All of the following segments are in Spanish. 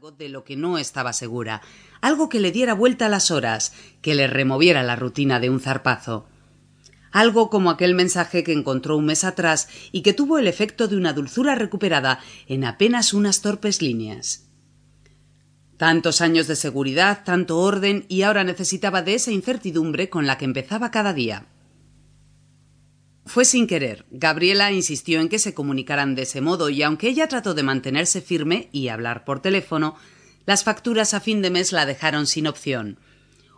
de lo que no estaba segura, algo que le diera vuelta a las horas, que le removiera la rutina de un zarpazo. Algo como aquel mensaje que encontró un mes atrás y que tuvo el efecto de una dulzura recuperada en apenas unas torpes líneas. Tantos años de seguridad, tanto orden, y ahora necesitaba de esa incertidumbre con la que empezaba cada día. Fue sin querer. Gabriela insistió en que se comunicaran de ese modo y aunque ella trató de mantenerse firme y hablar por teléfono, las facturas a fin de mes la dejaron sin opción.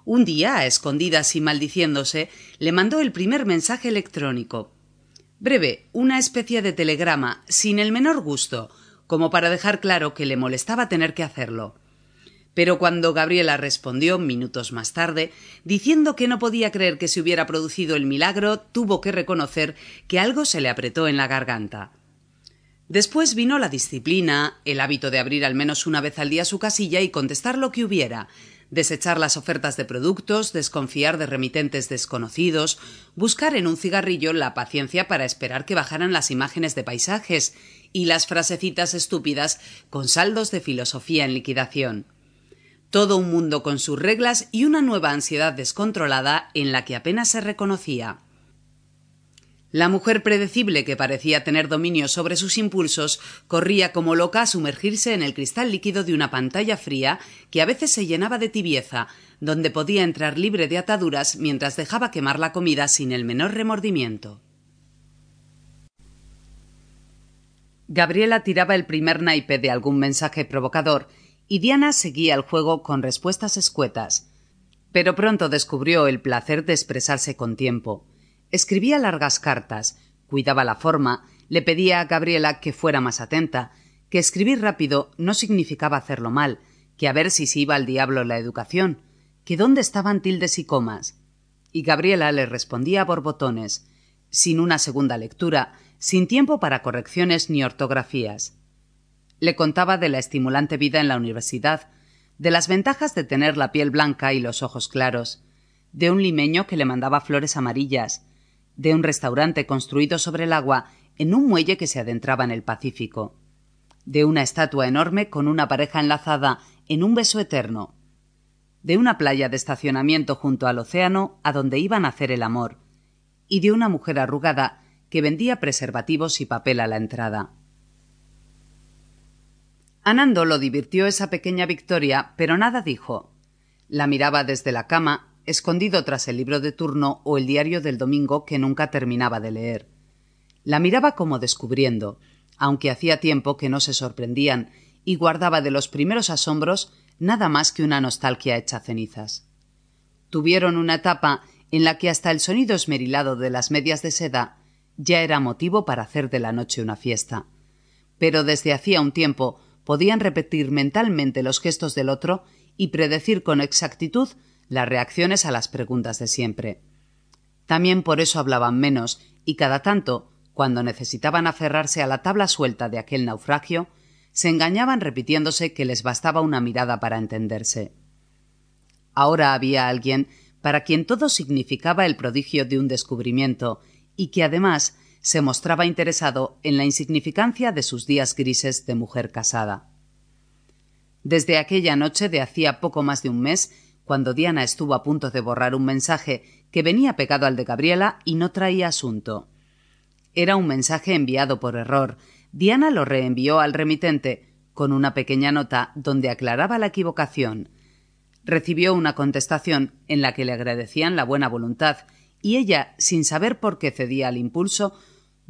Un día, a escondidas y maldiciéndose, le mandó el primer mensaje electrónico. Breve, una especie de telegrama, sin el menor gusto, como para dejar claro que le molestaba tener que hacerlo. Pero cuando Gabriela respondió minutos más tarde, diciendo que no podía creer que se hubiera producido el milagro, tuvo que reconocer que algo se le apretó en la garganta. Después vino la disciplina, el hábito de abrir al menos una vez al día su casilla y contestar lo que hubiera, desechar las ofertas de productos, desconfiar de remitentes desconocidos, buscar en un cigarrillo la paciencia para esperar que bajaran las imágenes de paisajes y las frasecitas estúpidas con saldos de filosofía en liquidación todo un mundo con sus reglas y una nueva ansiedad descontrolada en la que apenas se reconocía. La mujer predecible que parecía tener dominio sobre sus impulsos corría como loca a sumergirse en el cristal líquido de una pantalla fría que a veces se llenaba de tibieza, donde podía entrar libre de ataduras mientras dejaba quemar la comida sin el menor remordimiento. Gabriela tiraba el primer naipe de algún mensaje provocador y Diana seguía el juego con respuestas escuetas. Pero pronto descubrió el placer de expresarse con tiempo. Escribía largas cartas, cuidaba la forma, le pedía a Gabriela que fuera más atenta, que escribir rápido no significaba hacerlo mal, que a ver si se iba al diablo la educación, que dónde estaban tildes y comas. Y Gabriela le respondía a borbotones, sin una segunda lectura, sin tiempo para correcciones ni ortografías. Le contaba de la estimulante vida en la universidad, de las ventajas de tener la piel blanca y los ojos claros, de un limeño que le mandaba flores amarillas, de un restaurante construido sobre el agua en un muelle que se adentraba en el Pacífico, de una estatua enorme con una pareja enlazada en un beso eterno, de una playa de estacionamiento junto al océano a donde iban a hacer el amor, y de una mujer arrugada que vendía preservativos y papel a la entrada. Anando lo divirtió esa pequeña victoria, pero nada dijo. La miraba desde la cama, escondido tras el libro de turno o el diario del domingo que nunca terminaba de leer. La miraba como descubriendo, aunque hacía tiempo que no se sorprendían, y guardaba de los primeros asombros nada más que una nostalgia hecha cenizas. Tuvieron una etapa en la que hasta el sonido esmerilado de las medias de seda ya era motivo para hacer de la noche una fiesta. Pero desde hacía un tiempo podían repetir mentalmente los gestos del otro y predecir con exactitud las reacciones a las preguntas de siempre. También por eso hablaban menos y cada tanto, cuando necesitaban aferrarse a la tabla suelta de aquel naufragio, se engañaban repitiéndose que les bastaba una mirada para entenderse. Ahora había alguien para quien todo significaba el prodigio de un descubrimiento y que además se mostraba interesado en la insignificancia de sus días grises de mujer casada. Desde aquella noche de hacía poco más de un mes, cuando Diana estuvo a punto de borrar un mensaje que venía pegado al de Gabriela y no traía asunto. Era un mensaje enviado por error. Diana lo reenvió al remitente con una pequeña nota donde aclaraba la equivocación. Recibió una contestación en la que le agradecían la buena voluntad y ella, sin saber por qué cedía al impulso,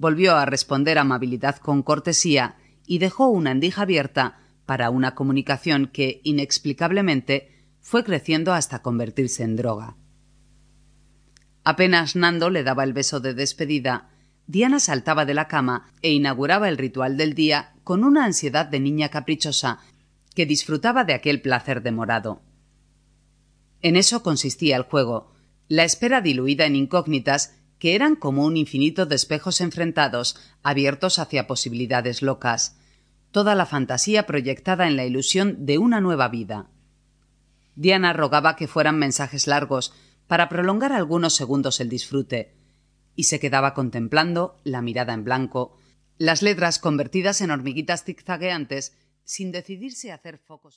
volvió a responder amabilidad con cortesía y dejó una endija abierta para una comunicación que, inexplicablemente, fue creciendo hasta convertirse en droga. Apenas Nando le daba el beso de despedida, Diana saltaba de la cama e inauguraba el ritual del día con una ansiedad de niña caprichosa que disfrutaba de aquel placer demorado. En eso consistía el juego, la espera diluida en incógnitas que eran como un infinito de espejos enfrentados, abiertos hacia posibilidades locas, toda la fantasía proyectada en la ilusión de una nueva vida. Diana rogaba que fueran mensajes largos para prolongar algunos segundos el disfrute, y se quedaba contemplando, la mirada en blanco, las letras convertidas en hormiguitas zigzagueantes, sin decidirse a hacer focos.